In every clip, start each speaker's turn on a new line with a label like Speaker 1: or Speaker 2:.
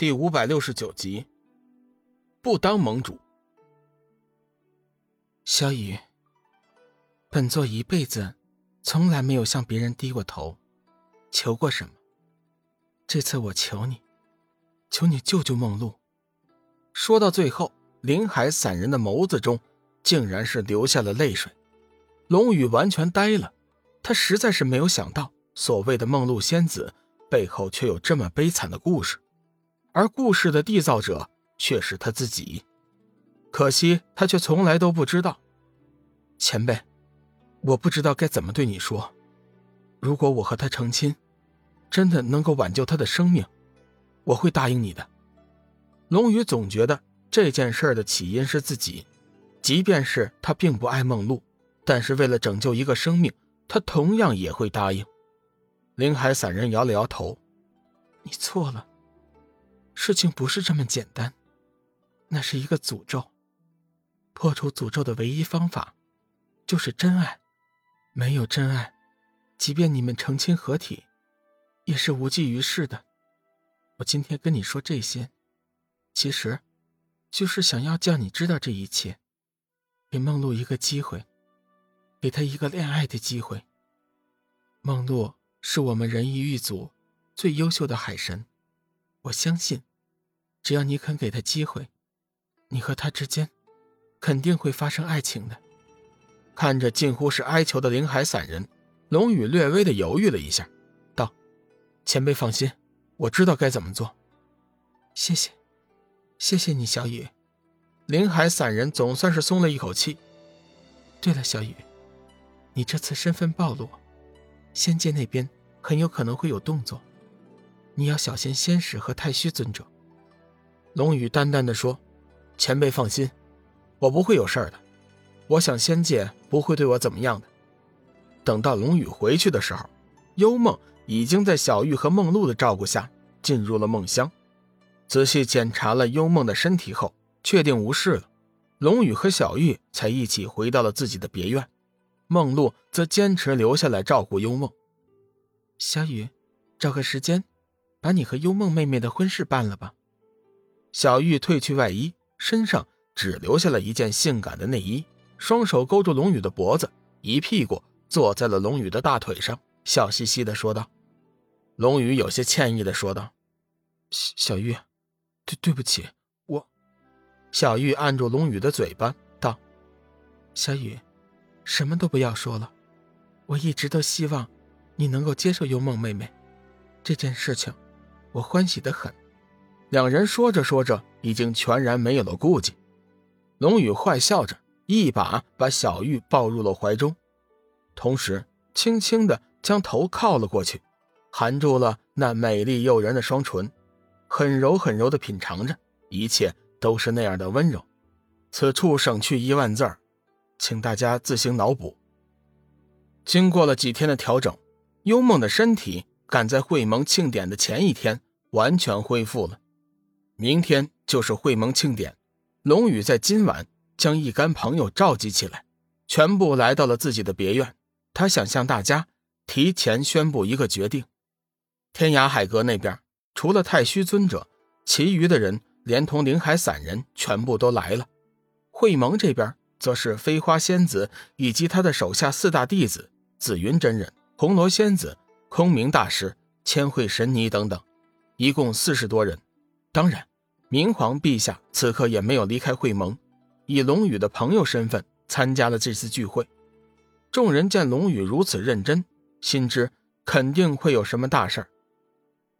Speaker 1: 第五百六十九集，不当盟主。
Speaker 2: 小雨，本座一辈子从来没有向别人低过头，求过什么。这次我求你，求你救救梦露。
Speaker 1: 说到最后，林海散人的眸子中竟然是流下了泪水。龙宇完全呆了，他实在是没有想到，所谓的梦露仙子背后却有这么悲惨的故事。而故事的缔造者却是他自己，可惜他却从来都不知道。前辈，我不知道该怎么对你说。如果我和他成亲，真的能够挽救他的生命，我会答应你的。龙宇总觉得这件事的起因是自己，即便是他并不爱梦露，但是为了拯救一个生命，他同样也会答应。林海散人摇了摇头：“
Speaker 2: 你错了。”事情不是这么简单，那是一个诅咒。破除诅咒的唯一方法，就是真爱。没有真爱，即便你们成亲合体，也是无济于事的。我今天跟你说这些，其实，就是想要叫你知道这一切，给梦露一个机会，给她一个恋爱的机会。梦露是我们人鱼一族最优秀的海神，我相信。只要你肯给他机会，你和他之间肯定会发生爱情的。
Speaker 1: 看着近乎是哀求的灵海散人，龙宇略微的犹豫了一下，道：“前辈放心，我知道该怎么做。”
Speaker 2: 谢谢，谢谢你，小雨。
Speaker 1: 灵海散人总算是松了一口气。
Speaker 2: 对了，小雨，你这次身份暴露，仙界那边很有可能会有动作，你要小心仙使和太虚尊者。
Speaker 1: 龙宇淡淡的说：“前辈放心，我不会有事儿的。我想仙界不会对我怎么样的。”等到龙宇回去的时候，幽梦已经在小玉和梦露的照顾下进入了梦乡。仔细检查了幽梦的身体后，确定无事了。龙宇和小玉才一起回到了自己的别院，梦露则坚持留下来照顾幽梦。
Speaker 2: 小雨，找个时间，把你和幽梦妹妹的婚事办了吧。
Speaker 1: 小玉褪去外衣，身上只留下了一件性感的内衣，双手勾住龙宇的脖子，一屁股坐在了龙宇的大腿上，笑嘻嘻的说道。龙宇有些歉意的说道：“
Speaker 2: 小玉，对对不起，我。”
Speaker 1: 小玉按住龙宇的嘴巴道：“
Speaker 2: 小雨，什么都不要说了，我一直都希望你能够接受幽梦妹妹这件事情，我欢喜的很。”
Speaker 1: 两人说着说着，已经全然没有了顾忌。龙宇坏笑着，一把把小玉抱入了怀中，同时轻轻的将头靠了过去，含住了那美丽诱人的双唇，很柔很柔的品尝着，一切都是那样的温柔。此处省去一万字儿，请大家自行脑补。经过了几天的调整，幽梦的身体赶在会盟庆典的前一天完全恢复了。明天就是会盟庆典，龙宇在今晚将一干朋友召集起来，全部来到了自己的别院。他想向大家提前宣布一个决定：天涯海阁那边除了太虚尊者，其余的人连同灵海散人全部都来了。会盟这边则是飞花仙子以及他的手下四大弟子紫云真人、红罗仙子、空明大师、千惠神尼等等，一共四十多人。当然。明皇陛下此刻也没有离开会盟，以龙宇的朋友身份参加了这次聚会。众人见龙宇如此认真，心知肯定会有什么大事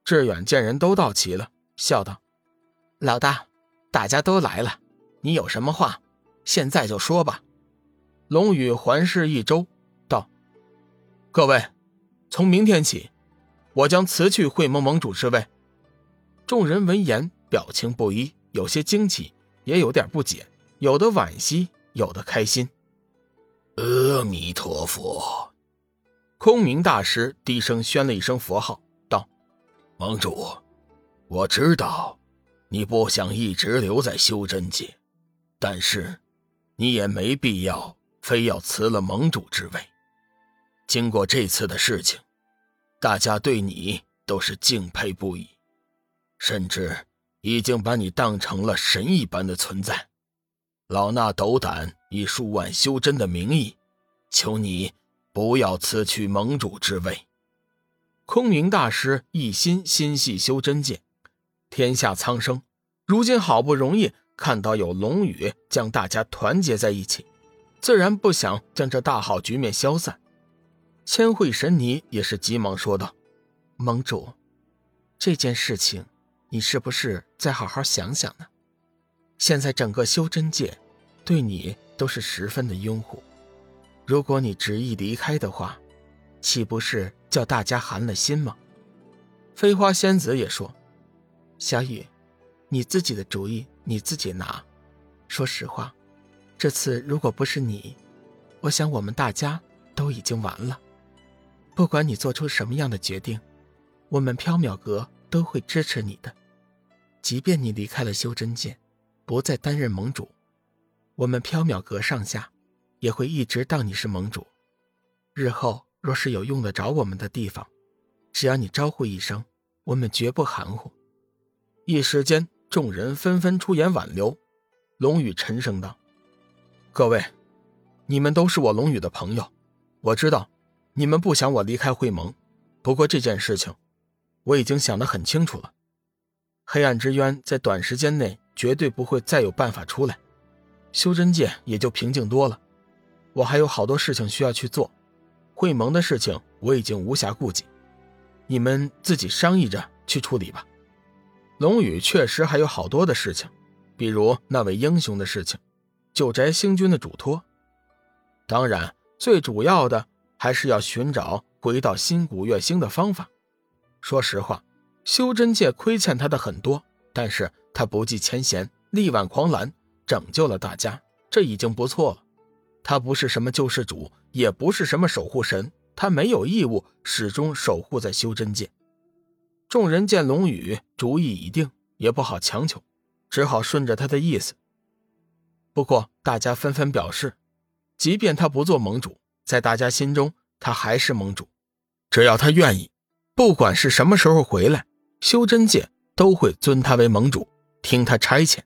Speaker 1: 志远见人都到齐了，笑道：“
Speaker 3: 老大，大家都来了，你有什么话，现在就说吧。”
Speaker 1: 龙宇环视一周，道：“各位，从明天起，我将辞去会盟盟主之位。”众人闻言。表情不一，有些惊奇，也有点不解，有的惋惜，有的开心。
Speaker 4: 阿弥陀佛！
Speaker 1: 空明大师低声宣了一声佛号，道：“
Speaker 4: 盟主，我知道你不想一直留在修真界，但是你也没必要非要辞了盟主之位。经过这次的事情，大家对你都是敬佩不已，甚至……”已经把你当成了神一般的存在。老衲斗胆以数万修真的名义，求你不要辞去盟主之位。
Speaker 1: 空明大师一心心系修真界，天下苍生，如今好不容易看到有龙宇将大家团结在一起，自然不想将这大好局面消散。千惠神尼也是急忙说道：“
Speaker 2: 盟主，这件事情，你是不是再好好想想呢？现在整个修真界，对你都是十分的拥护，如果你执意离开的话，岂不是？”叫大家寒了心吗？
Speaker 1: 飞花仙子也说：“
Speaker 2: 小雨，你自己的主意你自己拿。说实话，这次如果不是你，我想我们大家都已经完了。不管你做出什么样的决定，我们缥缈阁都会支持你的。即便你离开了修真界，不再担任盟主，我们缥缈阁上下也会一直当你是盟主。日后。”若是有用得着我们的地方，只要你招呼一声，我们绝不含糊。
Speaker 1: 一时间，众人纷纷出言挽留。龙宇沉声道：“各位，你们都是我龙宇的朋友，我知道你们不想我离开会盟。不过这件事情，我已经想得很清楚了。黑暗之渊在短时间内绝对不会再有办法出来，修真界也就平静多了。我还有好多事情需要去做。”会盟的事情我已经无暇顾及，你们自己商议着去处理吧。龙宇确实还有好多的事情，比如那位英雄的事情，九宅星君的嘱托，当然最主要的还是要寻找回到新古月星的方法。说实话，修真界亏欠他的很多，但是他不计前嫌，力挽狂澜，拯救了大家，这已经不错了。他不是什么救世主，也不是什么守护神，他没有义务始终守护在修真界。众人见龙宇主意已定，也不好强求，只好顺着他的意思。不过大家纷纷表示，即便他不做盟主，在大家心中他还是盟主。只要他愿意，不管是什么时候回来，修真界都会尊他为盟主，听他差遣。